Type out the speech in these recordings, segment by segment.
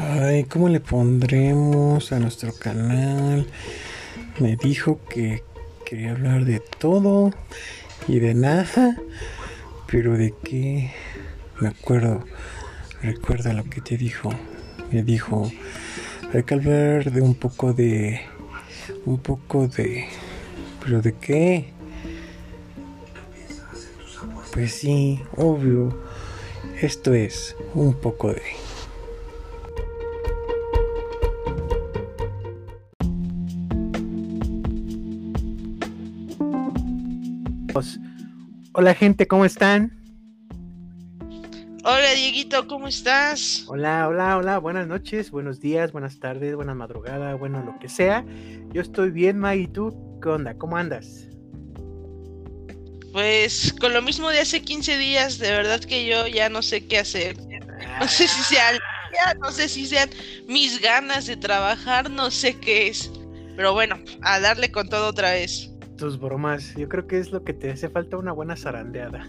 Ay, ¿cómo le pondremos a nuestro canal? Me dijo que quería hablar de todo y de nada, pero de qué me acuerdo, recuerda lo que te dijo. Me dijo, hay que hablar de un poco de, un poco de, pero de qué? Pues sí, obvio, esto es un poco de... Hola gente, ¿cómo están? Hola Dieguito, ¿cómo estás? Hola, hola, hola, buenas noches, buenos días, buenas tardes, buena madrugada, bueno, lo que sea. Yo estoy bien, May, ¿y tú qué onda? ¿Cómo andas? Pues con lo mismo de hace 15 días, de verdad que yo ya no sé qué hacer. No sé si sean, ya no sé si sean mis ganas de trabajar, no sé qué es. Pero bueno, a darle con todo otra vez tus bromas. Yo creo que es lo que te hace falta una buena zarandeada.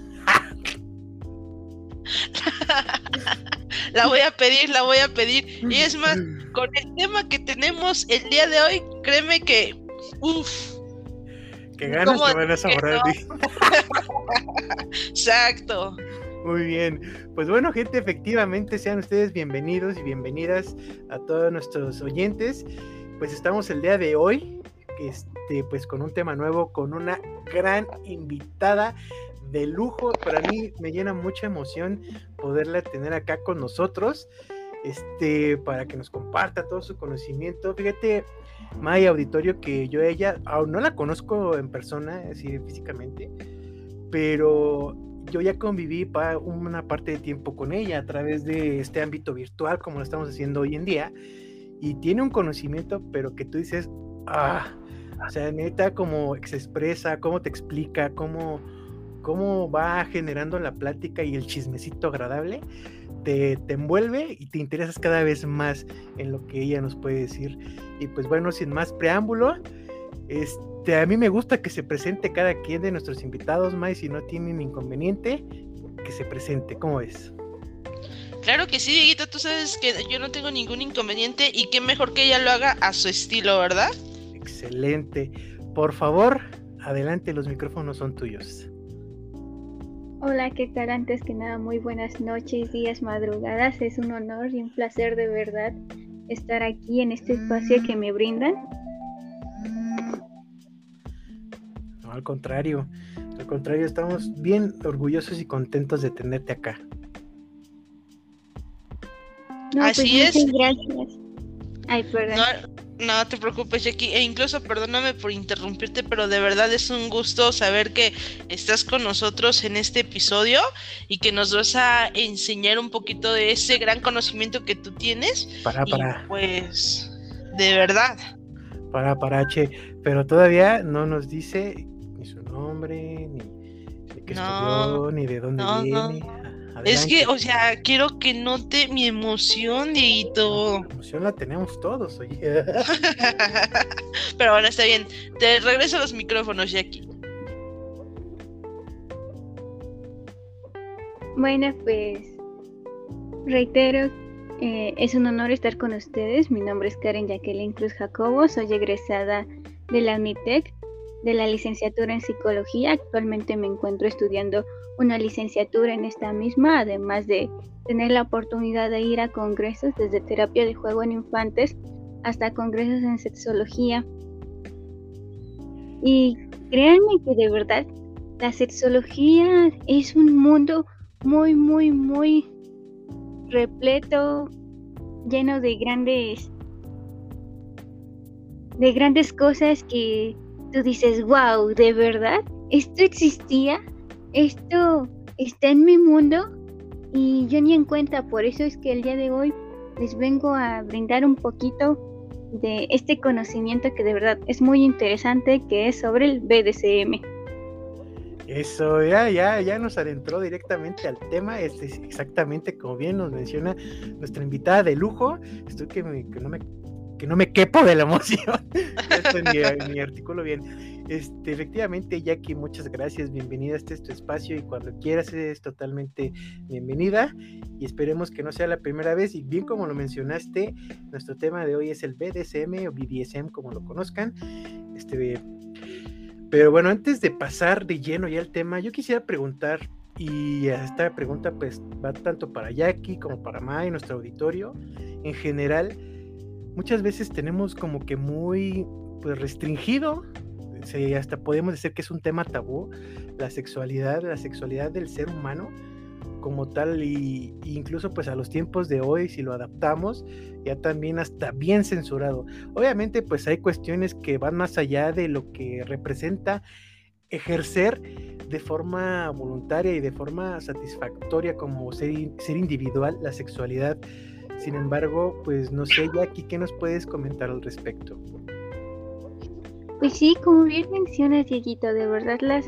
la voy a pedir, la voy a pedir. Y es más, con el tema que tenemos el día de hoy, créeme que. Uff. Que ganas te van a saborear Exacto. Muy bien. Pues bueno, gente, efectivamente sean ustedes bienvenidos y bienvenidas a todos nuestros oyentes. Pues estamos el día de hoy este, pues con un tema nuevo, con una gran invitada de lujo. Para mí me llena mucha emoción poderla tener acá con nosotros, este, para que nos comparta todo su conocimiento. Fíjate, Maya Auditorio, que yo ella, aún no la conozco en persona, así físicamente, pero yo ya conviví para una parte de tiempo con ella a través de este ámbito virtual, como lo estamos haciendo hoy en día, y tiene un conocimiento, pero que tú dices, ah, o sea, neta, cómo se expresa, cómo te explica, cómo, cómo va generando la plática y el chismecito agradable, te, te, envuelve y te interesas cada vez más en lo que ella nos puede decir. Y pues bueno, sin más preámbulo, este, a mí me gusta que se presente cada quien de nuestros invitados, más si no tienen inconveniente, que se presente. ¿Cómo es? Claro que sí, Dieguito, tú sabes que yo no tengo ningún inconveniente y qué mejor que ella lo haga a su estilo, ¿verdad? Excelente. Por favor, adelante, los micrófonos son tuyos. Hola, ¿qué tal? Antes que nada, muy buenas noches, días, madrugadas. Es un honor y un placer de verdad estar aquí en este espacio que me brindan. No, al contrario, al contrario, estamos bien orgullosos y contentos de tenerte acá. Así pues, es. Gracias. Ay, perdón. No te preocupes, Jackie. E incluso perdóname por interrumpirte, pero de verdad es un gusto saber que estás con nosotros en este episodio y que nos vas a enseñar un poquito de ese gran conocimiento que tú tienes. Para, para. pues, de verdad. Para, para, che. Pero todavía no nos dice ni su nombre, ni de qué estudió, ni de dónde viene. Es que, o sea, quiero que note mi emoción, Dieguito. La emoción la tenemos todos, oye. Pero bueno, está bien. Te regreso a los micrófonos, Jackie. Bueno, pues reitero, eh, es un honor estar con ustedes. Mi nombre es Karen Jacqueline Cruz Jacobo, soy egresada de la UNITEC de la licenciatura en psicología. Actualmente me encuentro estudiando una licenciatura en esta misma, además de tener la oportunidad de ir a congresos desde terapia de juego en infantes hasta congresos en sexología. Y créanme que de verdad la sexología es un mundo muy, muy, muy repleto, lleno de grandes de grandes cosas que tú dices, wow, ¿de verdad? ¿Esto existía? ¿Esto está en mi mundo? Y yo ni en cuenta, por eso es que el día de hoy les vengo a brindar un poquito de este conocimiento que de verdad es muy interesante, que es sobre el BDSM. Eso, ya, ya, ya nos adentró directamente al tema, es exactamente como bien nos menciona nuestra invitada de lujo. Estoy que, que no me que no me quepo de la emoción. Esto ni, artículo bien. Este, efectivamente, Jackie, muchas gracias, bienvenida a este tu espacio y cuando quieras es totalmente bienvenida y esperemos que no sea la primera vez y bien como lo mencionaste, nuestro tema de hoy es el BDSM o BDSM como lo conozcan. Este, pero bueno, antes de pasar de lleno ya al tema, yo quisiera preguntar y esta pregunta pues va tanto para Jackie como para Mai, nuestro auditorio en general. Muchas veces tenemos como que muy pues restringido hasta podemos decir que es un tema tabú, la sexualidad, la sexualidad del ser humano como tal y, incluso pues a los tiempos de hoy si lo adaptamos ya también hasta bien censurado. Obviamente pues hay cuestiones que van más allá de lo que representa ejercer de forma voluntaria y de forma satisfactoria como ser, ser individual la sexualidad sin embargo pues no sé aquí qué nos puedes comentar al respecto pues sí, como bien mencionas, Dieguito, de verdad la,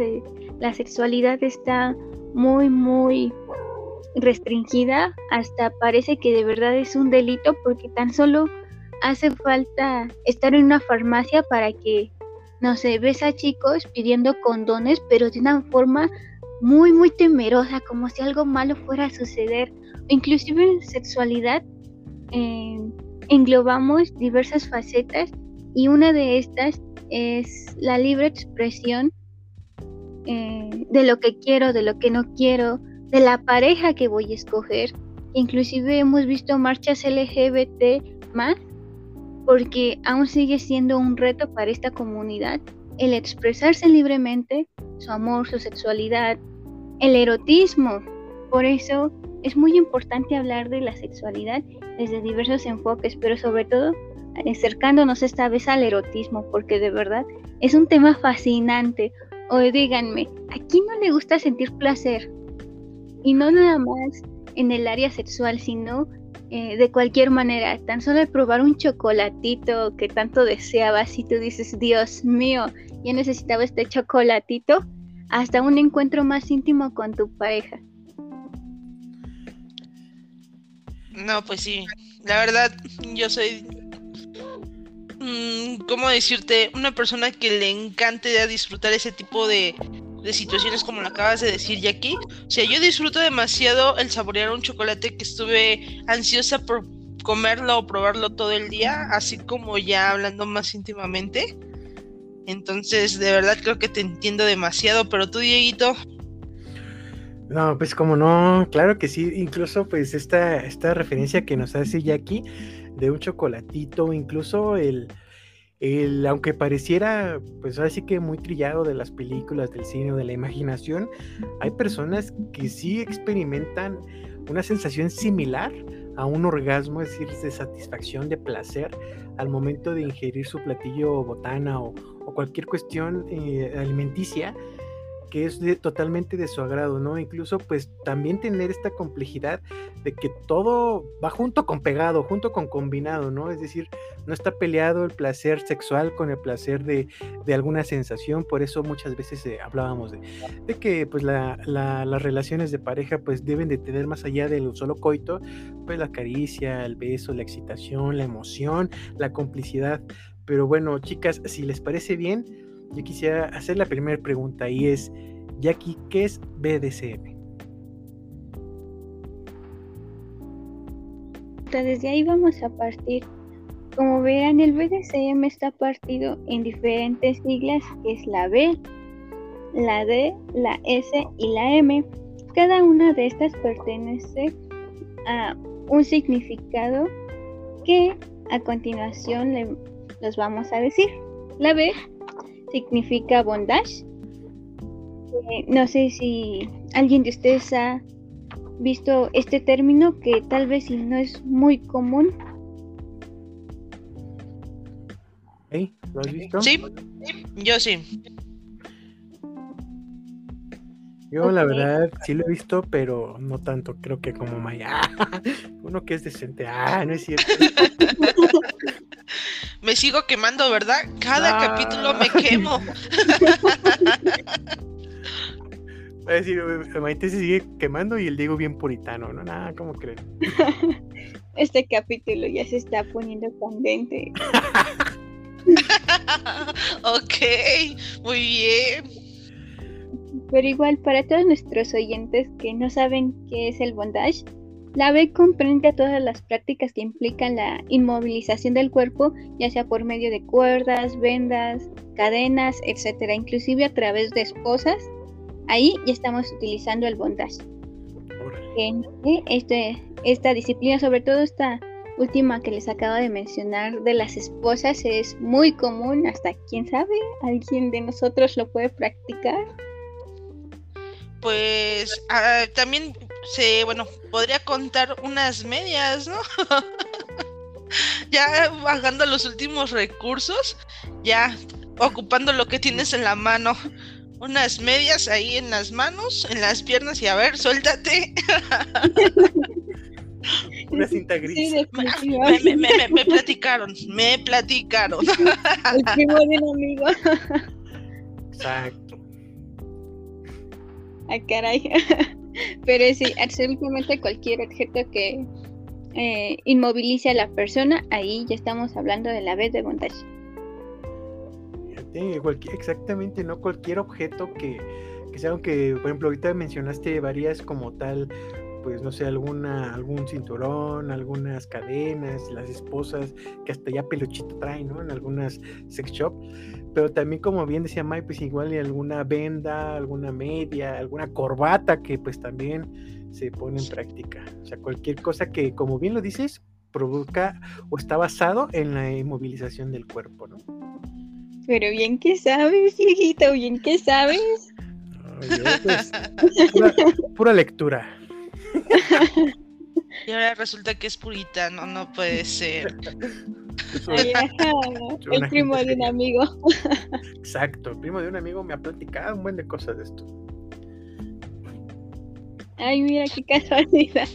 la sexualidad está muy, muy restringida, hasta parece que de verdad es un delito porque tan solo hace falta estar en una farmacia para que, no sé, ves a chicos pidiendo condones, pero de una forma muy, muy temerosa, como si algo malo fuera a suceder. Inclusive en sexualidad englobamos diversas facetas y una de estas es la libre expresión eh, de lo que quiero, de lo que no quiero, de la pareja que voy a escoger. Inclusive hemos visto marchas LGBT más porque aún sigue siendo un reto para esta comunidad el expresarse libremente su amor, su sexualidad, el erotismo. Por eso es muy importante hablar de la sexualidad desde diversos enfoques, pero sobre todo acercándonos esta vez al erotismo, porque de verdad es un tema fascinante. O díganme, ¿a quién no le gusta sentir placer? Y no nada más en el área sexual, sino eh, de cualquier manera. Tan solo probar un chocolatito que tanto deseabas y tú dices, Dios mío, yo necesitaba este chocolatito, hasta un encuentro más íntimo con tu pareja. No, pues sí, la verdad, yo soy Mm, ¿cómo decirte? Una persona que le encante disfrutar ese tipo de, situaciones como lo acabas de decir, Jackie. O sea, yo disfruto demasiado el saborear un chocolate que estuve ansiosa por comerlo o probarlo todo el día, así como ya hablando más íntimamente. Entonces, de verdad creo que te entiendo demasiado, pero tú, Dieguito. No, pues como no, claro que sí, incluso pues esta, esta referencia que nos hace Jackie de un chocolatito, incluso el, el, aunque pareciera, pues así que muy trillado de las películas, del cine o de la imaginación, hay personas que sí experimentan una sensación similar a un orgasmo, es decir, de satisfacción, de placer al momento de ingerir su platillo botana o, cualquier cuestión eh, alimenticia que es totalmente de su agrado, ¿no? Incluso pues también tener esta complejidad de que todo va junto con pegado, junto con combinado, ¿no? Es decir, no está peleado el placer sexual con el placer de, alguna sensación, por eso muchas veces eh, hablábamos de, de, que pues las relaciones de pareja pues deben de tener más allá del solo coito, pues la caricia, el beso, la excitación, la emoción, la complicidad. Pero bueno, chicas, si les parece bien, yo quisiera hacer la primera pregunta y es, Jackie, ¿qué es BDSM? Desde ahí vamos a partir. Como verán, el BDSM está partido en diferentes siglas, es la B, la D, la S y la M. Cada una de estas pertenece a un significado que a continuación les los vamos a decir. La B significa bondage. Eh, no sé si alguien de ustedes ha visto este término que tal vez si no es muy común. ¿Lo has visto? Sí, yo sí. Yo la verdad sí lo he visto, pero no tanto, creo que como Maya. Uno que es decente. Ah, no es cierto. me sigo quemando, ¿verdad? Cada capítulo me quemo. A decir, Maite se sigue quemando y el Diego bien puritano, ¿no? Nada, ¿cómo creen? Este capítulo ya se está poniendo candente. ok, muy bien. Pero igual, para todos nuestros oyentes que no saben qué es el bondage, la B comprende todas las prácticas que implican la inmovilización del cuerpo, ya sea por medio de cuerdas, vendas, cadenas, etcétera, inclusive a través de esposas. Ahí ya estamos utilizando el bondage. Este, esta disciplina, sobre todo esta última que les acabo de mencionar de las esposas, es muy común, hasta quién sabe, alguien de nosotros lo puede practicar. Pues ah, también se, bueno, podría contar unas medias, ¿no? ya bajando los últimos recursos, ya ocupando lo que tienes en la mano. Unas medias ahí en las manos, en las piernas y a ver, suéltate. Una cinta gris. me, me, me, platicaron, me platicaron. El primo de un amigo. Exacto. Ah, caray. Pero sí, absolutamente cualquier objeto que eh, inmovilice a la persona, ahí ya estamos hablando de la vez de montaje. exactamente, no cualquier objeto que, que sea, aunque, por ejemplo, ahorita mencionaste varias como tal, pues no sé, alguna, algún cinturón, algunas cadenas, las esposas, que hasta ya peluchito traen, ¿no? En algunas sex shop. Pero también, como bien decía Mike, pues igual y alguna venda, alguna media, alguna corbata que pues también se pone en práctica. O sea, cualquier cosa que, como bien lo dices, provoca o está basado en la inmovilización del cuerpo, ¿no? Pero bien que sabes, hijito, bien que sabes. Pues, pura lectura. Y ahora resulta que es purita, no, no puede ser. el primo de un amigo. Exacto, el primo de un amigo me ha platicado un buen de cosas de esto. Ay, mira qué casualidad.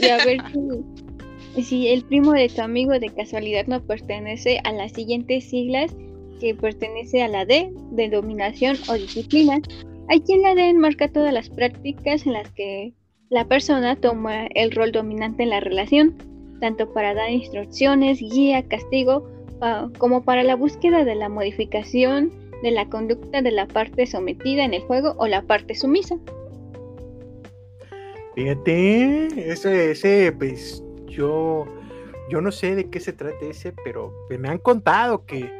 Y a ver si, si el primo de tu amigo de casualidad no pertenece a las siguientes siglas que pertenece a la D de dominación o disciplina. Aquí en la D enmarca todas las prácticas en las que la persona toma el rol dominante en la relación, tanto para dar instrucciones, guía, castigo, como para la búsqueda de la modificación de la conducta de la parte sometida en el juego o la parte sumisa. Fíjate, ese, ese, pues yo, yo no sé de qué se trata ese, pero me han contado que,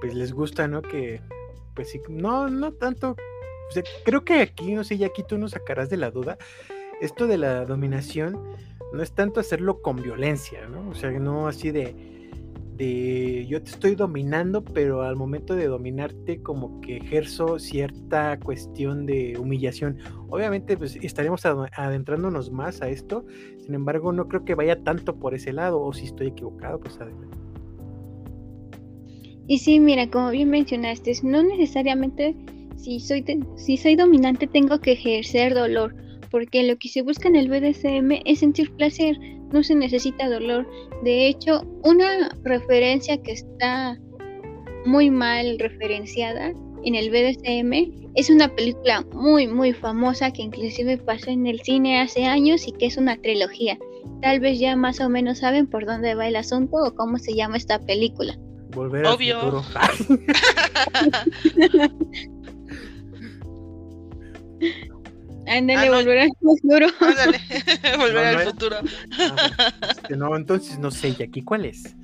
pues les gusta, ¿no? Que, pues sí, no, no tanto, creo que aquí, no sé, ya aquí tú nos sacarás de la duda, esto de la dominación no es tanto hacerlo con violencia, ¿no? O sea, no así de, de yo te estoy dominando, pero al momento de dominarte como que ejerzo cierta cuestión de humillación. Obviamente pues estaremos adentrándonos más a esto, sin embargo no creo que vaya tanto por ese lado, o si estoy equivocado, pues adelante. Y sí, mira, como bien mencionaste, no necesariamente si soy, si soy dominante tengo que ejercer dolor porque lo que se busca en el BDSM es sentir placer, no se necesita dolor. De hecho, una referencia que está muy mal referenciada en el BDSM es una película muy muy famosa que inclusive pasó en el cine hace años y que es una trilogía. Tal vez ya más o menos saben por dónde va el asunto o cómo se llama esta película. Volver Obvio. al futuro. Ándale, ah, volver al futuro. Ándale, volver al futuro. no, entonces no sé, ¿y aquí cuál es?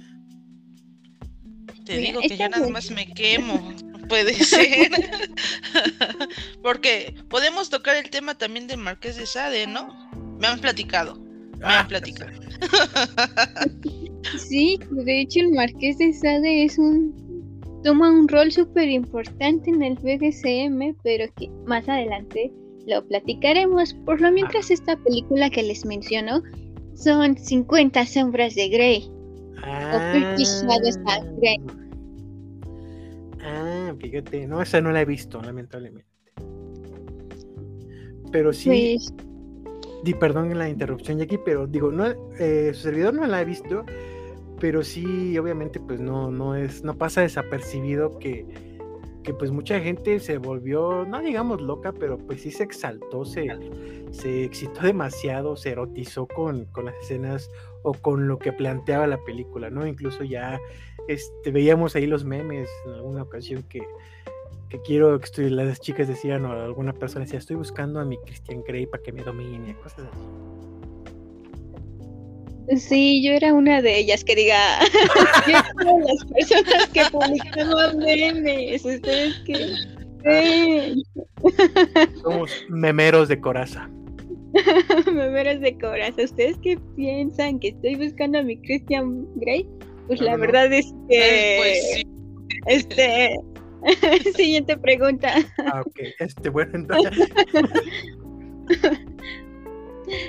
Te digo que yo nada más me quemo. puede ser. Porque podemos tocar el tema también del Marqués de Sade, ¿no? Me han platicado. Me han ah, platicado. sí, de hecho el Marqués de Sade es un toma un rol súper importante en el BDSM, pero que más adelante lo platicaremos. Por lo mientras, esta película que les menciono son 50 sombras de Grey. Ah, o Grey. Ah, fíjate, no, esa no la he visto, lamentablemente. Pero sí. Pues di perdón en la interrupción, aquí pero digo, no, eh, su servidor no la ha visto, pero sí, obviamente, pues no, no es, no pasa desapercibido que que pues mucha gente se volvió, no digamos loca, pero pues sí se exaltó, se, se excitó demasiado, se erotizó con, con las escenas o con lo que planteaba la película, ¿no? Incluso ya este, veíamos ahí los memes en alguna ocasión que, que quiero que estoy, las chicas decían o alguna persona decía, estoy buscando a mi Christian Grey para que me domine, cosas así. Sí, yo era una de ellas que diga, yo las personas que publicaban memes, ustedes que... Somos memeros de coraza. memeros de coraza. ¿Ustedes qué piensan? ¿Que estoy buscando a mi Christian Grey? Pues la verdad es que... Pues sí. Este... Siguiente pregunta. Ah, ok. Este, bueno, entonces...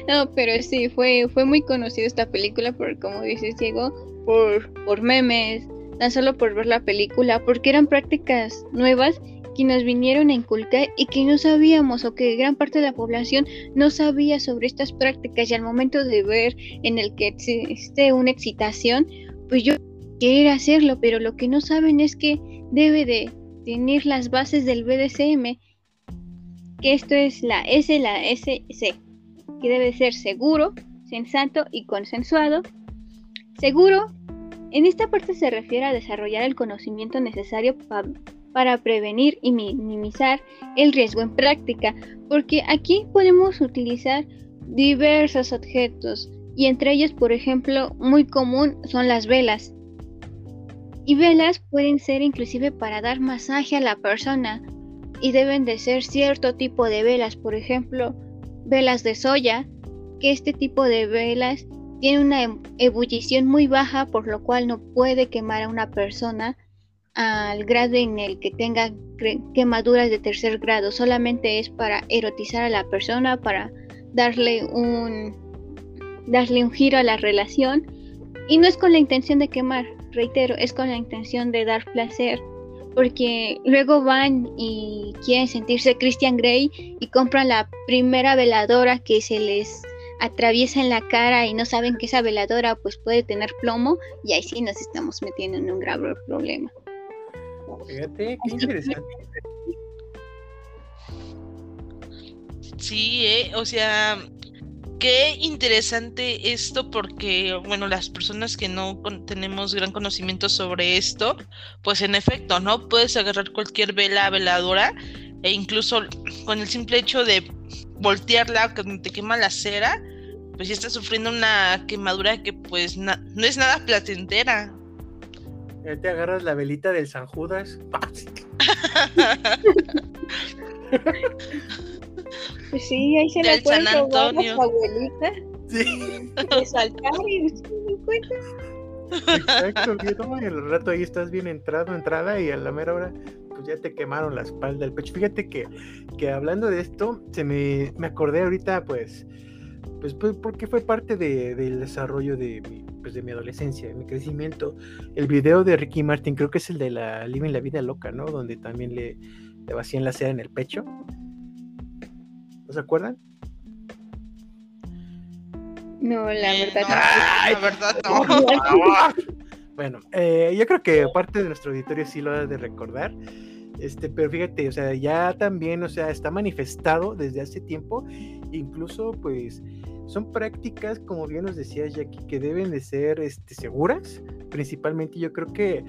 No, pero sí, fue, fue muy conocida esta película por, como dices, Diego, por, por memes, tan solo por ver la película, porque eran prácticas nuevas que nos vinieron a inculcar y que no sabíamos o que gran parte de la población no sabía sobre estas prácticas. Y al momento de ver en el que existe una excitación, pues yo quiero hacerlo, pero lo que no saben es que debe de tener las bases del BDSM, que esto es la S, la SC que debe ser seguro, sensato y consensuado. Seguro, en esta parte se refiere a desarrollar el conocimiento necesario para prevenir y minimizar el riesgo en práctica, porque aquí podemos utilizar diversos objetos y entre ellos, por ejemplo, muy común son las velas. Y velas pueden ser inclusive para dar masaje a la persona y deben de ser cierto tipo de velas, por ejemplo, velas de soya, que este tipo de velas tiene una em, ebullición muy baja, por lo cual no puede quemar a una persona al grado en el que tenga quemaduras de tercer grado. Solamente es para erotizar a la persona, para darle un, darle un giro a la relación. Y no es con la intención de quemar, reitero, es con la intención de dar placer porque luego van y quieren sentirse Christian Grey y compran la primera veladora que se les atraviesa en la cara y no saben que esa veladora pues puede tener plomo y ahí sí nos estamos metiendo en un grave problema. Fíjate, qué interesante. Sí, eh, o sea, qué interesante esto porque, bueno, las personas que no tenemos gran conocimiento sobre esto, pues en efecto, ¿no? Puedes agarrar cualquier vela veladora e incluso con el simple hecho de voltearla cuando te quema la cera, pues ya estás sufriendo una quemadura que pues no es nada placentera. Ya te agarras la velita del San Judas. Pues sí, ahí se la pueden robar a su abuelita. Sí. De saltar y se encuentra. Exacto, y el rato ahí estás bien entrado, entrada, y a la mera hora, pues ya te quemaron la espalda, el pecho. Fíjate que, que hablando de esto, se me, me acordé ahorita, pues, pues, pues porque fue parte de, del desarrollo de mi, pues, de mi adolescencia, de mi crecimiento. El video de Ricky Martin, creo que es el de la Living la Vida Loca, ¿no? Donde también le, le vacían la cera en el pecho se acuerdan? No, la eh, verdad no. La verdad no. bueno, eh, yo creo que parte de nuestro auditorio sí lo ha de recordar. Este, pero fíjate, o sea, ya también, o sea, está manifestado desde hace tiempo, incluso pues son prácticas, como bien nos decía Jackie, que deben de ser este, seguras, principalmente yo creo que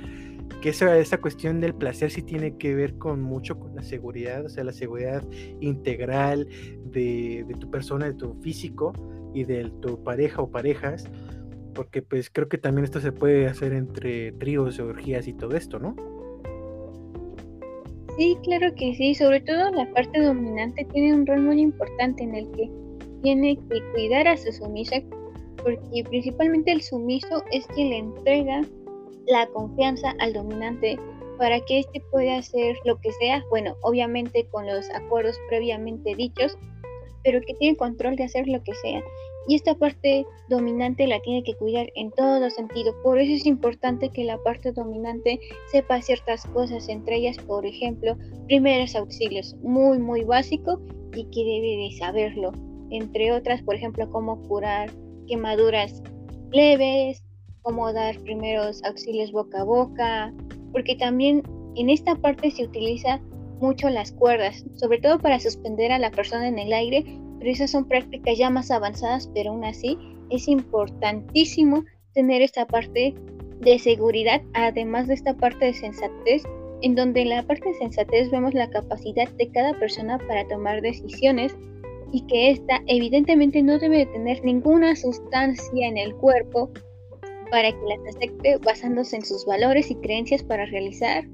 que esa, esa cuestión del placer sí tiene que ver con mucho con la seguridad, o sea, la seguridad integral de, tu persona, de tu físico y de tu pareja o parejas, porque pues creo que también esto se puede hacer entre tríos, orgías y todo esto, ¿no? Sí, claro que sí, sobre todo la parte dominante tiene un rol muy importante en el que tiene que cuidar a su sumisa, porque principalmente el sumiso es quien le entrega la confianza al dominante para que éste pueda hacer lo que sea, bueno, obviamente con los acuerdos previamente dichos, pero que tiene control de hacer lo que sea. Y esta parte dominante la tiene que cuidar en todo sentido. Por eso es importante que la parte dominante sepa ciertas cosas, entre ellas, por ejemplo, primeros auxilios, muy, muy básico y que debe de saberlo. Entre otras, por ejemplo, cómo curar quemaduras leves, cómo dar primeros auxilios boca a boca, porque también en esta parte se utiliza mucho las cuerdas, sobre todo para suspender a la persona en el aire, pero esas son prácticas ya más avanzadas, pero aún así es importantísimo tener esta parte de seguridad, además de esta parte de sensatez, en donde en la parte de sensatez vemos la capacidad de cada persona para tomar decisiones y que ésta evidentemente no debe tener ninguna sustancia en el cuerpo para que las acepte basándose en sus valores y creencias para realizar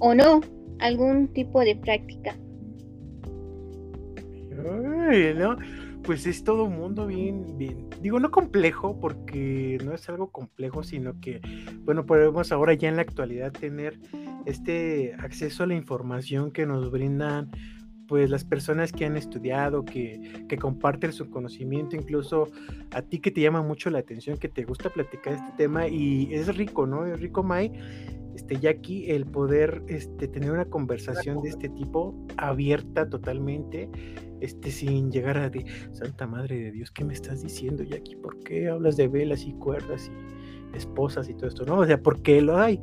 o no algún tipo de práctica. ¿no? pues es todo un mundo bien, bien, digo, no complejo, porque no es algo complejo, sino que, bueno, podemos ahora ya en la actualidad tener este acceso a la información que nos brindan pues las personas que han estudiado, que, que, comparten su conocimiento, incluso a ti que te llama mucho la atención, que te gusta platicar este tema y es rico, ¿no? Es rico, Mai, este, Jackie, el poder este, tener una conversación de este tipo abierta totalmente este, sin llegar a de Santa Madre de Dios, ¿qué me estás diciendo, Jackie? ¿Por qué hablas de velas y cuerdas y esposas y todo esto? No, o sea, ¿por qué lo hay?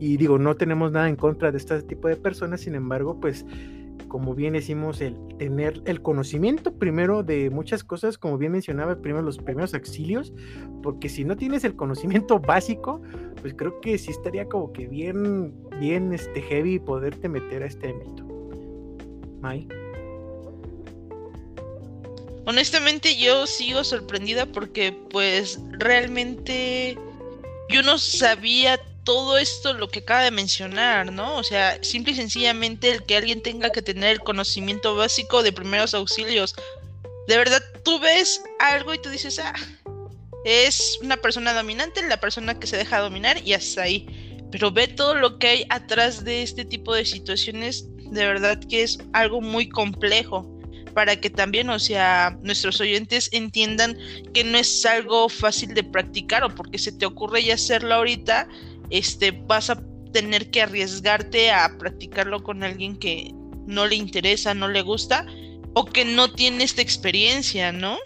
Y digo, no tenemos nada en contra de este tipo de personas, sin embargo, pues como bien decimos, el tener el conocimiento primero de muchas cosas, como bien mencionaba, primero los primeros auxilios, porque si no tienes el conocimiento básico, pues creo que sí estaría como que bien, bien este heavy poderte meter a este ámbito. Mai. Honestamente yo sigo sorprendida porque pues realmente yo no sabía todo esto lo que acaba de mencionar, ¿no? O sea, simple y sencillamente el que alguien tenga que tener el conocimiento básico de primeros auxilios. De verdad, tú ves algo y tú dices, ah, es una persona dominante, la persona que se deja dominar y hasta ahí. Pero ve todo lo que hay atrás de este tipo de situaciones, de verdad que es algo muy complejo para que también, o sea, nuestros oyentes entiendan que no es algo fácil de practicar o porque se te ocurre ya hacerlo ahorita, este, vas a tener que arriesgarte a practicarlo con alguien que no le interesa, no le gusta o que no tiene esta experiencia, ¿no?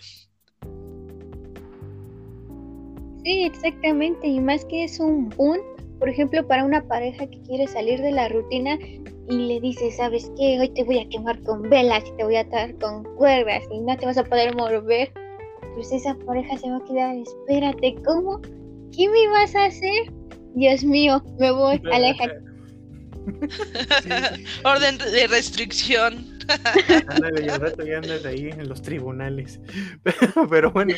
Sí, exactamente, y más que es un boom, por ejemplo, para una pareja que quiere salir de la rutina y le dice, ¿sabes qué? Hoy te voy a quemar con velas y te voy a atar con cuerdas y no te vas a poder mover. Pues esa pareja se va a quedar, espérate, ¿cómo? ¿Qué me vas a hacer? Dios mío, me voy, aleja. Orden de restricción. Ándale, y al rato ya andas ahí en los tribunales. Pero, bueno,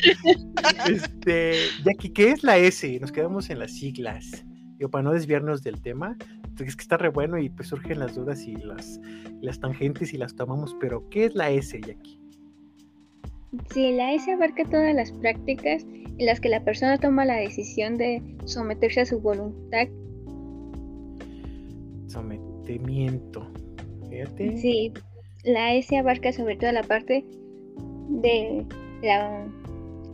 este, Jackie, ¿qué es la S? Nos quedamos en las siglas. Yo, para no desviarnos del tema, es que está re bueno y pues surgen las dudas y las, las tangentes y las tomamos, pero ¿qué es la S, Jackie? Sí, la S abarca todas las prácticas en las que la persona toma la decisión de someterse a su voluntad. Sometimiento. Fíjate. Sí, la S abarca sobre todo la parte de la,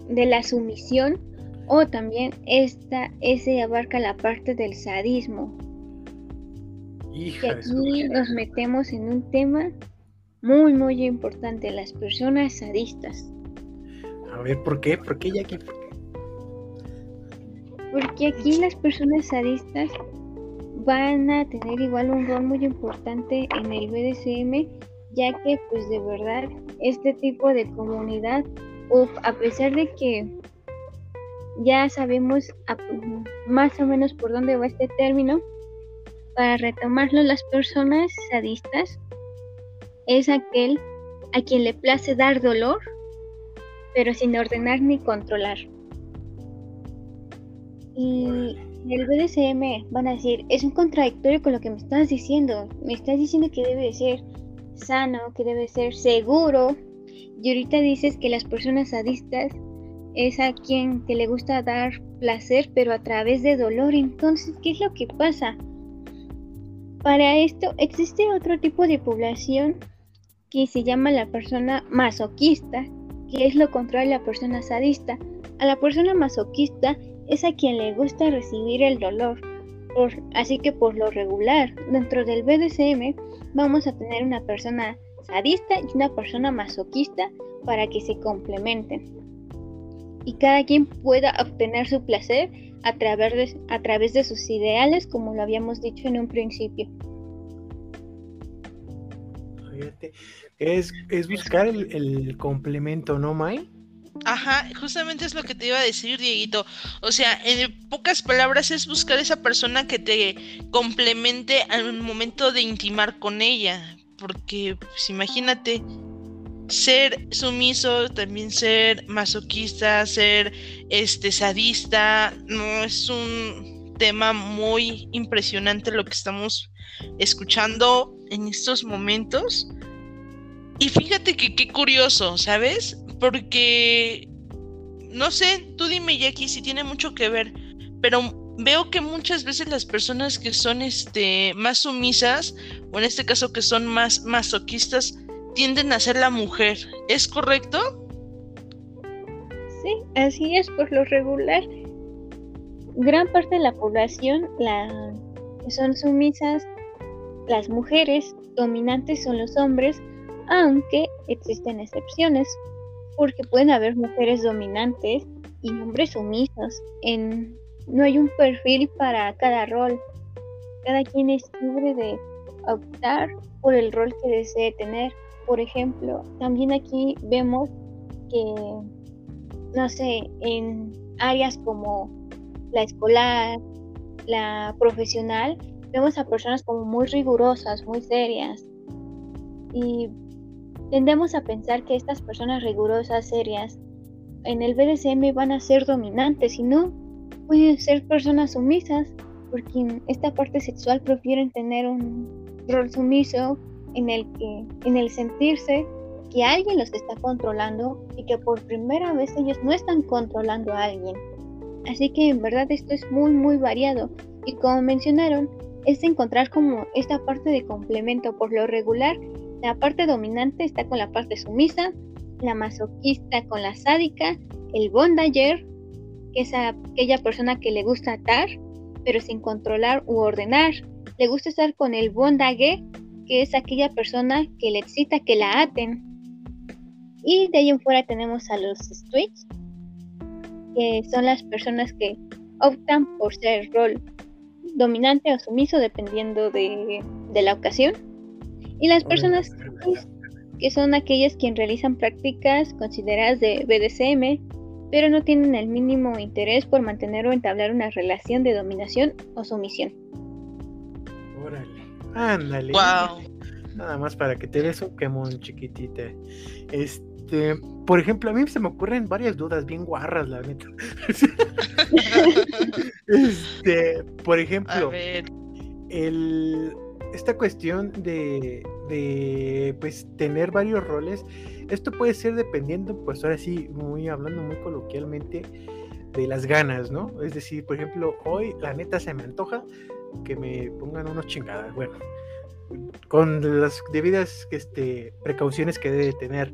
de la sumisión o también esta S abarca la parte del sadismo, y aquí nos metemos en un tema muy, muy importante, las personas sadistas. A ver, ¿por qué? ¿Por qué, Jackie? Porque aquí las personas sadistas van a tener igual un rol muy importante en el BDSM, ya que pues de verdad este tipo de comunidad, a pesar de que ya sabemos más o menos por dónde va este término, para retomarlo, las personas sadistas es aquel a quien le place dar dolor, pero sin ordenar ni controlar. Y el BDSM van a decir, es un contradictorio con lo que me estás diciendo. Me estás diciendo que debe ser sano, que debe ser seguro. Y ahorita dices que las personas sadistas es a quien que le gusta dar placer, pero a través de dolor. Entonces, ¿qué es lo que pasa? Para esto existe otro tipo de población que se llama la persona masoquista, que es lo contrario a la persona sadista. A la persona masoquista es a quien le gusta recibir el dolor. así que por lo regular, dentro del BDSM vamos a tener una persona sadista y una persona masoquista para que se complementen. Y cada quien pueda obtener su placer a través, de, a través de sus ideales, como lo habíamos dicho en un principio. Es, es buscar el, complemento, ¿no, Mai? Ajá, justamente es lo que te iba a decir, Dieguito. O sea, en pocas palabras es buscar esa persona que te complemente al momento de intimar con ella. Porque, pues imagínate, ser sumiso, también ser masoquista, ser este sadista, no es un tema muy impresionante lo que estamos escuchando en estos momentos. Y fíjate que qué curioso, ¿sabes? Porque, no sé, tú dime Jackie si tiene mucho que ver, pero veo que muchas veces las personas que son este, más sumisas, o en este caso que son más masoquistas, tienden a ser la mujer. ¿Es correcto? Sí, así es por lo regular. Gran parte de la población la, son sumisas las mujeres, dominantes son los hombres, aunque existen excepciones, porque pueden haber mujeres dominantes y hombres sumisos. En, no hay un perfil para cada rol. Cada quien es libre de optar por el rol que desee tener. Por ejemplo, también aquí vemos que, no sé, en áreas como la escolar, la profesional, vemos a personas como muy rigurosas, muy serias. Y tendemos a pensar que estas personas rigurosas, serias, en el BDSM van a ser dominantes y no, pueden ser personas sumisas, porque en esta parte sexual prefieren tener un rol sumiso en el que, en el sentirse que alguien los está controlando y que por primera vez ellos no están controlando a alguien. Así que en verdad esto es muy muy variado y como mencionaron, es encontrar como esta parte de complemento. Por lo regular, la parte dominante está con la parte sumisa, la masoquista con la sádica, el bondager, que es aquella persona que le gusta atar, pero sin controlar u ordenar. Le gusta estar con el bondage, que es aquella persona que le excita que la aten. Y de ahí en fuera tenemos a los switch, que son las personas que optan por ser el rol dominante o sumiso dependiendo de, la ocasión. Y las personas que son aquellas quien realizan prácticas consideradas de BDSM, pero no tienen el mínimo interés por mantener o entablar una relación de dominación o sumisión. Órale, ándale. Wow. Nada más para que te des un quemón chiquitita. Este, por ejemplo, a mí se me ocurren varias dudas bien guarras, la neta. este, por ejemplo, El, esta cuestión de, de, pues, tener varios roles, esto puede ser dependiendo, pues ahora sí, muy hablando muy coloquialmente, de las ganas, ¿no? Es decir, por ejemplo, hoy la neta se me antoja que me pongan unos chingadas, bueno, con las debidas este, precauciones que debe tener.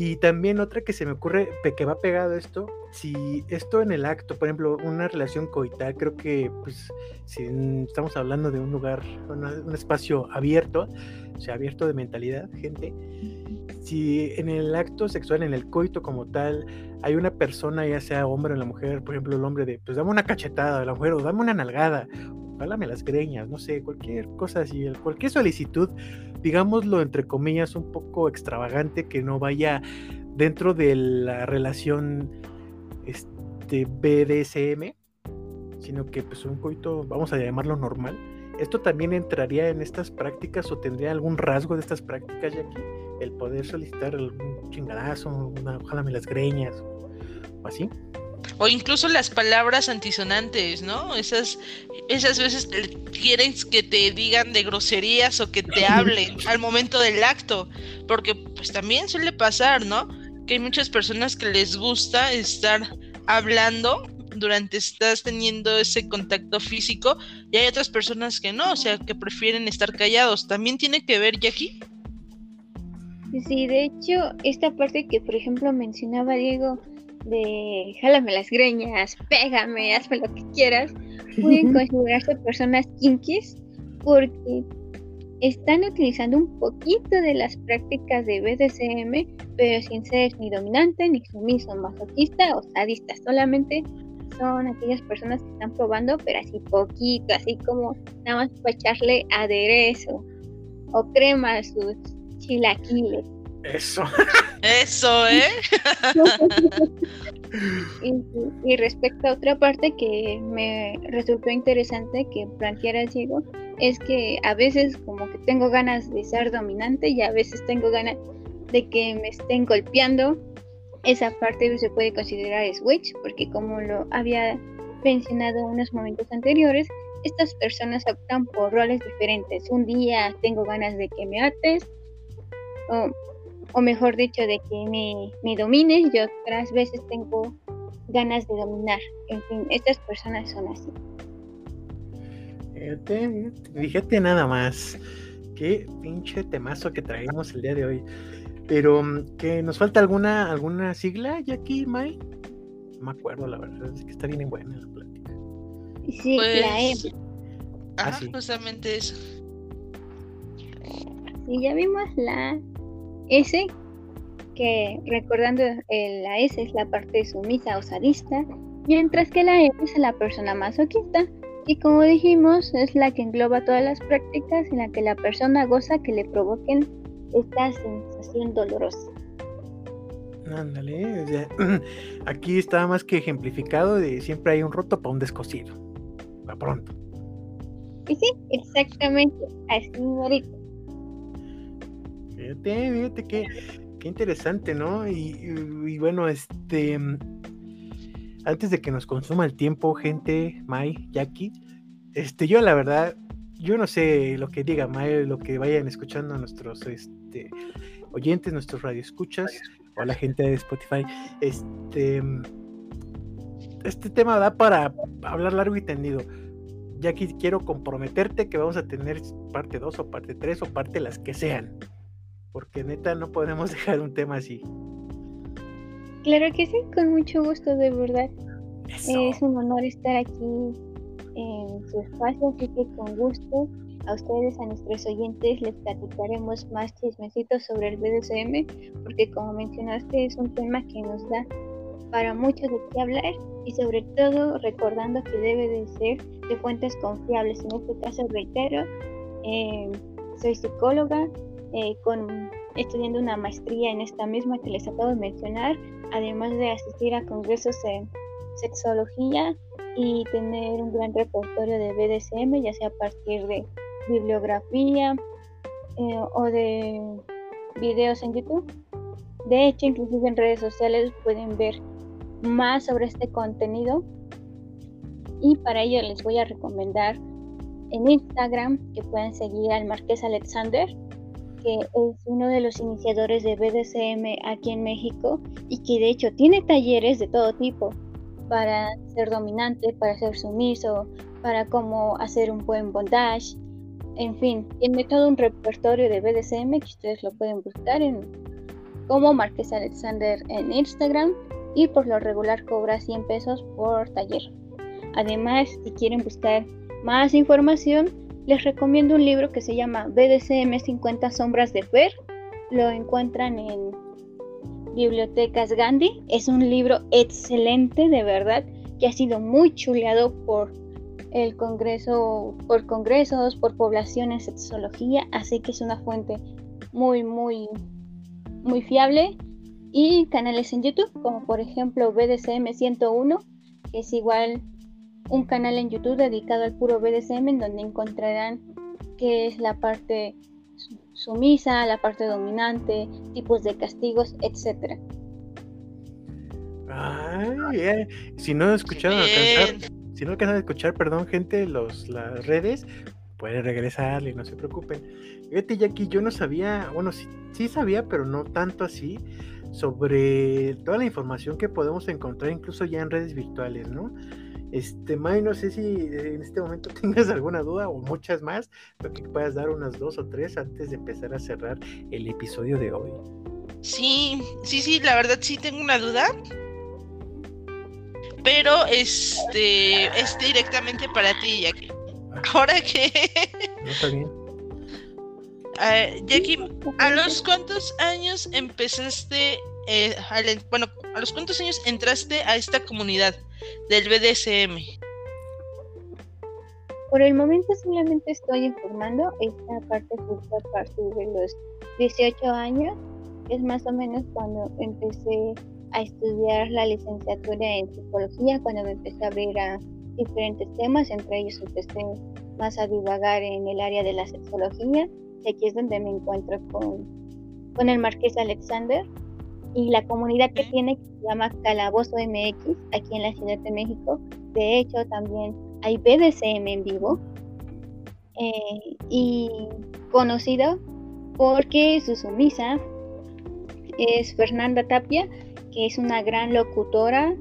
Y también otra que se me ocurre que va pegado esto, si esto en el acto, por ejemplo, una relación coital, creo que pues si estamos hablando de un lugar, un espacio abierto, o sea, abierto de mentalidad, gente, si en el acto sexual, en el coito como tal, hay una persona, ya sea hombre o la mujer, por ejemplo, el hombre de, pues dame una cachetada, la mujer, o dame una nalgada, pálame las greñas, no sé, cualquier cosa así, cualquier solicitud, digámoslo entre comillas, un poco extravagante que no vaya dentro de la relación este, BDSM, sino que pues un coito, vamos a llamarlo normal. ¿Esto también entraría en estas prácticas o tendría algún rasgo de estas prácticas, ya que el poder solicitar un chingadazo, una, jálame las greñas o así? O incluso las palabras antisonantes, ¿no? Esas, esas veces quieren que te digan de groserías o que te hablen al momento del acto. Porque pues también suele pasar, ¿no? Que hay muchas personas que les gusta estar hablando durante estás teniendo ese contacto físico y hay otras personas que no, o sea, que prefieren estar callados. ¿También tiene que ver, Jackie? Sí, de hecho, esta parte que por ejemplo mencionaba Diego, de jálame las greñas, pégame, hazme lo que quieras, pueden considerarse personas kinkies porque están utilizando un poquito de las prácticas de BDSM, pero sin ser ni dominante, ni sumiso, masoquista o sadista. Solamente son aquellas personas que están probando, pero así poquito, así como nada más para echarle aderezo o crema a sus chilaquiles. Eso. Eso, ¿eh? y, respecto a otra parte que me resultó interesante que planteara Diego, es que a veces como que tengo ganas de ser dominante y a veces tengo ganas de que me estén golpeando. Esa parte se puede considerar switch, porque como lo había mencionado unos momentos anteriores, estas personas optan por roles diferentes. Un día tengo ganas de que me ates, o o mejor dicho, de que me, me domines, yo otras veces tengo ganas de dominar. En fin, estas personas son así. Fíjate, fíjate nada más. Qué pinche temazo que traemos el día de hoy. Pero, ¿que nos falta alguna alguna sigla, Jackie, Mai? No me acuerdo, la verdad, es que está bien buena la plática. Sí, la E. Ah, justamente eso. Sí, ya vimos la S, que recordando la S es la parte sumisa o sadista, mientras que la M es la persona masoquista, y como dijimos, es la que engloba todas las prácticas en la que la persona goza que le provoquen esta sensación dolorosa. Ándale, aquí está más que ejemplificado de siempre hay un roto para un descosido. Va pronto. Y sí, exactamente, así ahorita. Fíjate, fíjate qué, interesante, ¿no? Y, bueno, este. Antes de que nos consuma el tiempo, gente, Mai, Jackie, este, yo la verdad, yo no sé lo que diga Mai, lo que vayan escuchando nuestros este, oyentes, nuestros radioescuchas, o la gente de Spotify. Este. Este tema da para hablar largo y tendido. Jackie, quiero comprometerte que vamos a tener parte 2 o parte 3 o parte las que sean porque neta no podemos dejar un tema así. Claro que sí, con mucho gusto, de verdad. Es un honor estar aquí en su espacio, así que con gusto a ustedes, a nuestros oyentes, les platicaremos más chismecitos sobre el BDSM, porque como mencionaste es un tema que nos da para mucho de qué hablar y sobre todo recordando que debe de ser de fuentes confiables. En este caso, reitero, eh, soy psicóloga, eh, con, estudiando una maestría en esta misma que les acabo de mencionar, además de asistir a congresos en sexología y tener un gran repertorio de BDSM, ya sea a partir de bibliografía eh, o de videos en YouTube. De hecho, inclusive en redes sociales pueden ver más sobre este contenido y para ello les voy a recomendar en Instagram que pueden seguir al Marqués Alexander es uno de los iniciadores de BDSM aquí en México y que de hecho tiene talleres de todo tipo para ser dominante, para ser sumiso, para cómo hacer un buen bondage. En fin, tiene todo un repertorio de BDSM que ustedes lo pueden buscar en como Marqués Alexander en Instagram y por lo regular cobra 100 pesos por taller. Además, si quieren buscar más información, les recomiendo un libro que se llama BDSM 50 sombras de Fer. Lo encuentran en Bibliotecas Gandhi. Es un libro excelente, de verdad, que ha sido muy chuleado por el Congreso, por congresos, por poblaciones de sexología, así que es una fuente muy, muy, muy fiable. Y canales en YouTube, como por ejemplo BDSM 101, que es igual un canal en YouTube dedicado al puro BDSM en donde encontrarán qué es la parte sumisa, la parte dominante, tipos de castigos, etcétera. Ay, si no escucharon alcanzar, si no alcanzan a escuchar, perdón, gente, los las redes, pueden regresarle, no se preocupen. Fíjate, Jackie, yo no sabía, bueno, sí, sí sabía, pero no tanto así, sobre toda la información que podemos encontrar incluso ya en redes virtuales, ¿no? Este, May, no sé si en este momento tengas alguna duda o muchas más, pero que puedas dar unas dos o tres antes de empezar a cerrar el episodio de hoy. Sí, sí, sí, la verdad sí tengo una duda. Pero este es directamente para ti, Jackie. Ah. Ahora que. No está bien. Jackie, ¿a los cuántos años empezaste? Eh, bueno, ¿a los cuántos años entraste a esta comunidad? del BDSM? Por el momento solamente estoy informando, esta parte justo a partir de los 18 años es más o menos cuando empecé a estudiar la licenciatura en psicología, cuando me empecé a abrir a diferentes temas, entre ellos empecé más a divagar en el área de la sexología, y aquí es donde me encuentro con, con el Marqués Alexander y la comunidad que tiene que se llama Calabozo MX, aquí en la Ciudad de México. De hecho, también hay BDSM en vivo eh, y conocido porque su sumisa es Fernanda Tapia, que es una gran locutora,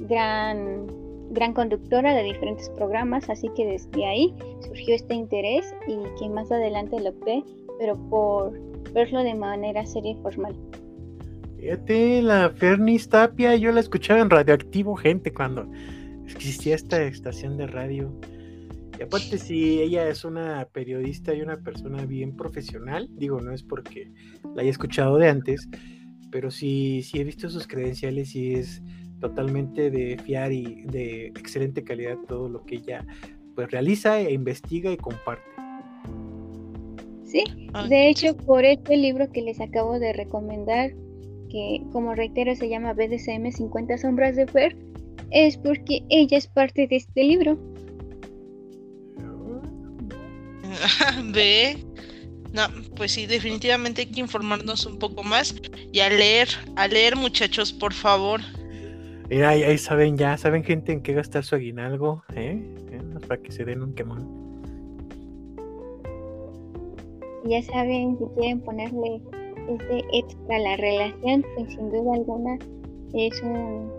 gran, gran conductora de diferentes programas, así que desde ahí surgió este interés y que más adelante lo opté, pero por verlo de manera seria y formal. Fíjate, la Fernis Tapia, yo la escuchaba en Radioactivo Gente cuando existía esta estación de radio. Y aparte, sí, ella es una periodista y una persona bien profesional. Digo, no es porque la haya escuchado de antes, pero sí, sí he visto sus credenciales y es totalmente de fiar y de excelente calidad todo lo que ella pues realiza e investiga y comparte. Sí, de hecho por este libro que les acabo de recomendar, que como reitero se llama BDSM 50 sombras de Fer, es porque ella es parte de este libro. Ve, no, pues sí, definitivamente hay que informarnos un poco más y a leer, a leer muchachos, por favor. Mira, ahí, saben ya, saben gente en qué gastar su aguinaldo, ¿eh? ¿Eh? Para que se den un quemón. Ya saben, si quieren ponerle ese extra la relación, pues sin duda alguna es un,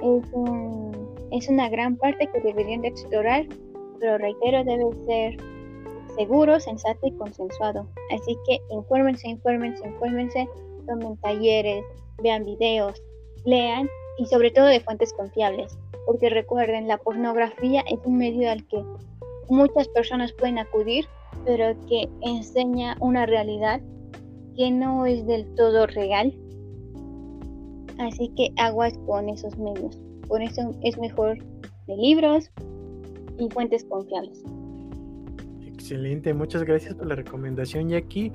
es un, es una gran parte que deberían de explorar, pero reitero, debe ser seguro, sensato y consensuado. Así que infórmense, infórmense, infórmense, tomen talleres, vean videos, lean y sobre todo de fuentes confiables. Porque recuerden, la pornografía es un medio al que muchas personas pueden acudir, pero que enseña una realidad que no es del todo real. Así que aguas con esos medios. Por eso es mejor de libros y fuentes confiables. Excelente, muchas gracias por la recomendación, Jackie.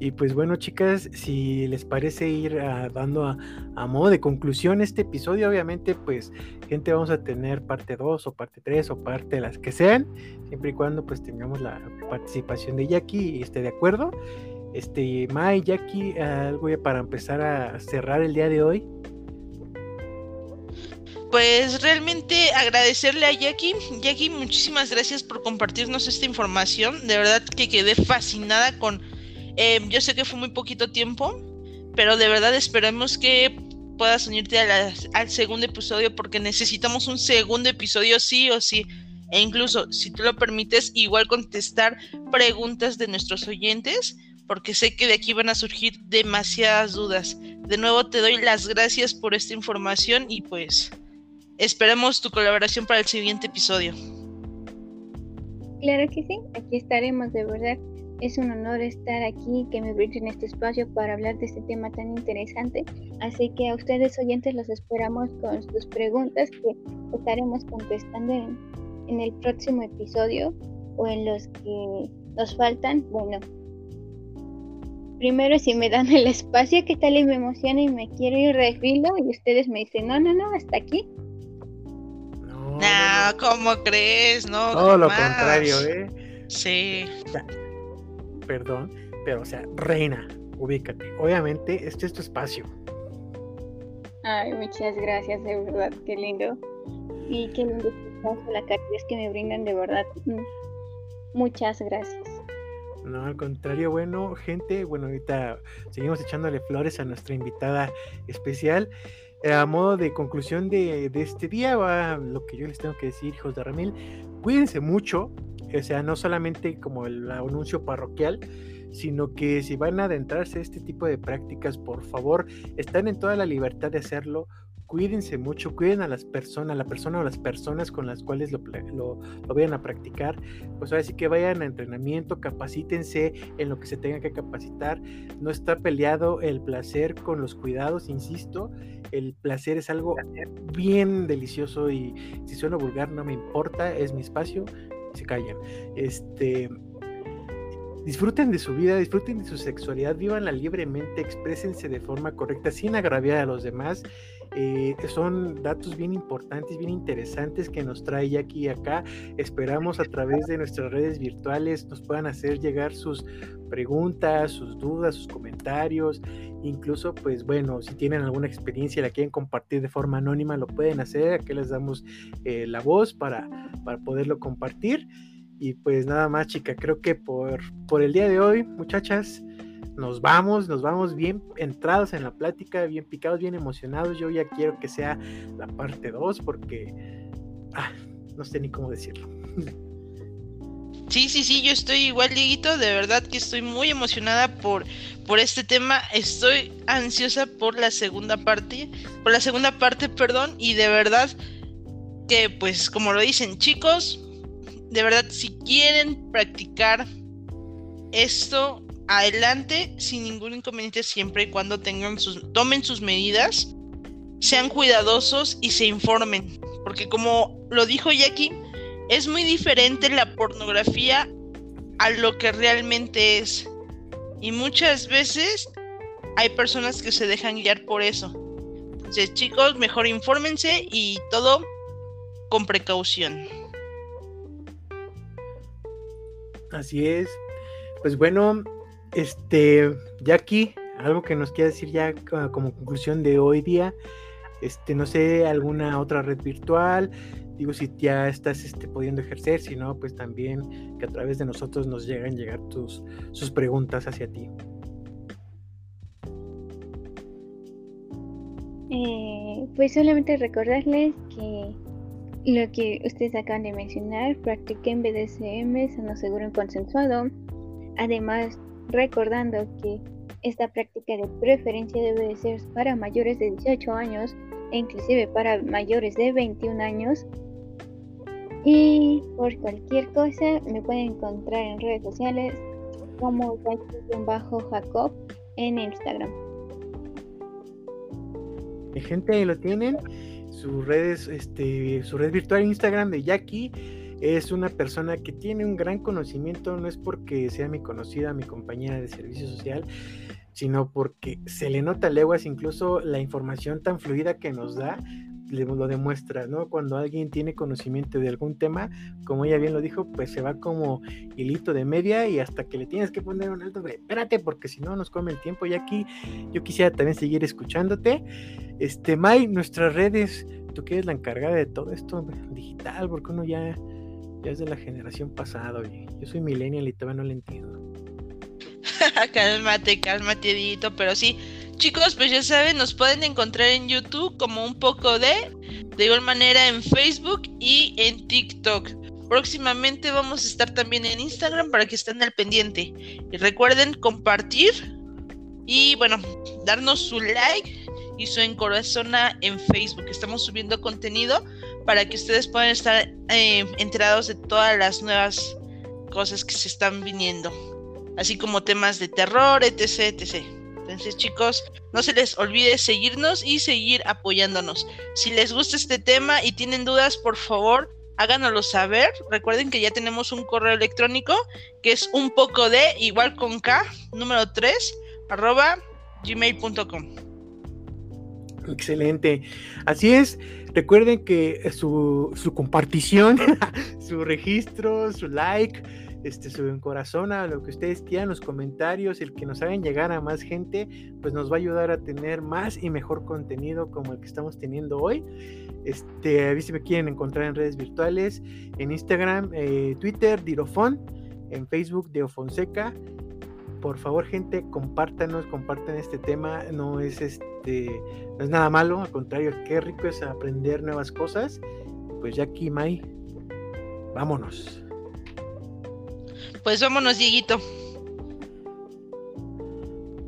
Y pues bueno, chicas, si les parece ir ah, dando a, modo de conclusión este episodio, obviamente, pues, gente, vamos a tener parte 2 o parte 3 o parte las que sean, siempre y cuando pues tengamos la participación de Jackie y esté de acuerdo. Este, Mai, Jackie, algo para empezar a cerrar el día de hoy pues realmente agradecerle a Jackie. Jackie, muchísimas gracias por compartirnos esta información. De verdad que quedé fascinada con... Eh, yo sé que fue muy poquito tiempo, pero de verdad esperamos que puedas unirte al segundo episodio porque necesitamos un segundo episodio sí o sí. E incluso, si tú lo permites, igual contestar preguntas de nuestros oyentes, porque sé que de aquí van a surgir demasiadas dudas. De nuevo te doy las gracias por esta información y pues Esperemos tu colaboración para el siguiente episodio. Claro que sí, aquí estaremos, de verdad. Es un honor estar aquí, que me brinden este espacio para hablar de este tema tan interesante. Así que a ustedes oyentes los esperamos con sus preguntas que estaremos contestando en, en el próximo episodio o en los que nos faltan. Bueno, primero si me dan el espacio, ¿qué tal y me emociona y me quiero ir refilo y ustedes me dicen, no, no, no, hasta aquí. No, ¿cómo crees? No. Todo lo contrario, ¿eh? Sí. perdón, pero o sea, reina, ubícate. Obviamente, este es tu espacio. Ay, muchas gracias, de verdad, qué lindo. Y qué lindo la calidez que me brindan, de verdad. Mm, muchas gracias. No, al contrario, bueno, gente, bueno, ahorita seguimos echándole flores a nuestra invitada especial. A modo de conclusión de, este día, va lo que yo les tengo que decir, hijos de Ramil, cuídense mucho, o sea, no solamente como el anuncio parroquial, sino que si van a adentrarse a este tipo de prácticas, por favor, están en toda la libertad de hacerlo cuídense mucho, cuiden a las personas, la persona o las personas con las cuales lo, lo, vayan a practicar, pues ahora sí que vayan a entrenamiento, capacítense en lo que se tenga que capacitar, no está peleado el placer con los cuidados, insisto, el placer es algo bien delicioso y si suena vulgar no me importa, es mi espacio, se callan. Este, disfruten de su vida, disfruten de su sexualidad, vivanla libremente, exprésense de forma correcta sin agraviar a los demás. Eh, son datos bien importantes, bien interesantes que nos trae Jackie y acá. Esperamos a través de nuestras redes virtuales nos puedan hacer llegar sus preguntas, sus dudas, sus comentarios. Incluso, pues bueno, si tienen alguna experiencia y la quieren compartir de forma anónima, lo pueden hacer. Aquí les damos eh, la voz para, para poderlo compartir. Y pues nada más, chica, creo que por, por el día de hoy, muchachas, nos vamos, nos vamos bien entrados en la plática, bien picados, bien emocionados. Yo ya quiero que sea la parte 2 porque ah, no sé ni cómo decirlo. Sí, sí, sí, yo estoy igual, Dieguito, de verdad que estoy muy emocionada por, por este tema, estoy ansiosa por la segunda parte, por la segunda parte, perdón, y de verdad que pues como lo dicen chicos, de verdad si quieren practicar esto, adelante sin ningún inconveniente siempre y cuando tengan sus, tomen sus medidas, sean cuidadosos y se informen, porque como lo dijo Jackie, es muy diferente la pornografía a lo que realmente es. Y muchas veces hay personas que se dejan guiar por eso. Entonces, chicos, mejor infórmense y todo con precaución. Así es. Pues bueno, este, Jackie, algo que nos quiera decir ya como conclusión de hoy día. Este, no sé, alguna otra red virtual, digo, si ya estás este, pudiendo ejercer, si no, pues también que a través de nosotros nos llegan llegar tus, sus preguntas hacia ti. Eh, pues solamente recordarles que lo que ustedes acaban de mencionar, practiquen BDSM, no seguro y consensuado. Además, recordando que esta práctica de preferencia debe ser para mayores de 18 años e inclusive para mayores de 21 años y por cualquier cosa me pueden encontrar en redes sociales como Jacob en Instagram. Gente, ahí lo tienen. Sus redes, este, su red virtual Instagram de Jackie es una persona que tiene un gran conocimiento, no es porque sea mi conocida, mi compañera de servicio social, sino porque se le nota leguas incluso la información tan fluida que nos da lo demuestra, ¿no? Cuando alguien tiene conocimiento de algún tema, como ella bien lo dijo, pues se va como hilito de media y hasta que le tienes que poner un alto, espérate, porque si no nos come el tiempo. Y aquí yo quisiera también seguir escuchándote. Este, May, nuestras redes, tú que eres la encargada de todo esto digital, porque uno ya, ya es de la generación pasada, oye. Yo soy millennial y todavía no le entiendo. cálmate, cálmate, Edito, pero sí Chicos, pues ya saben, nos pueden encontrar en YouTube como un poco de, de igual manera en Facebook y en TikTok. Próximamente vamos a estar también en Instagram para que estén al pendiente. Y recuerden compartir y bueno, darnos su like y su encorazona en Facebook. Estamos subiendo contenido para que ustedes puedan estar eh, enterados de todas las nuevas cosas que se están viniendo. Así como temas de terror, etc, etc. Entonces, chicos, no se les olvide seguirnos y seguir apoyándonos. Si les gusta este tema y tienen dudas, por favor, háganoslo saber. Recuerden que ya tenemos un correo electrónico que es un poco de igual con K, número 3, arroba gmail.com. Excelente. Así es. Recuerden que su, su compartición, su registro, su like este, su corazón a lo que ustedes quieran, los comentarios, el que nos hagan llegar a más gente, pues nos va a ayudar a tener más y mejor contenido como el que estamos teniendo hoy. Este, a ver si me quieren encontrar en redes virtuales, en Instagram, eh, Twitter, Dirofon, en Facebook, Fonseca Por favor, gente, compártanos, compartan este tema. No es este, no es nada malo, al contrario, qué rico es aprender nuevas cosas. Pues ya aquí, Mai, vámonos. Pues vámonos, Dieguito.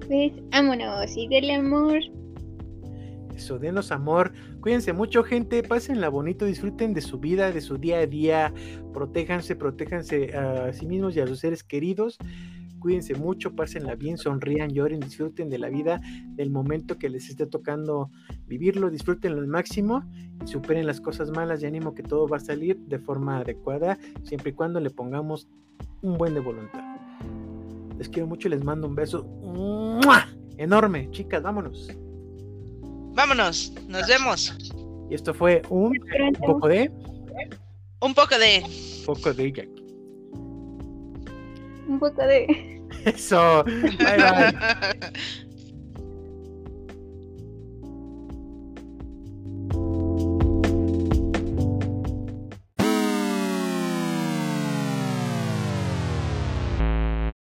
Pues vámonos y denle amor. Eso, denos amor. Cuídense mucho, gente. Pásenla bonito, disfruten de su vida, de su día a día. Protéjanse, protéjanse a sí mismos y a sus seres queridos. Cuídense mucho, pásenla bien, sonrían, lloren, disfruten de la vida, del momento que les esté tocando vivirlo, disfrútenlo al máximo y superen las cosas malas y ánimo que todo va a salir de forma adecuada, siempre y cuando le pongamos un buen de voluntad. Les quiero mucho y les mando un beso ¡mua! enorme. Chicas, vámonos. Vámonos, nos vemos. Y esto fue un, un poco de. Un poco de. Un poco de Jack. Un poco de. Eso. Bye bye.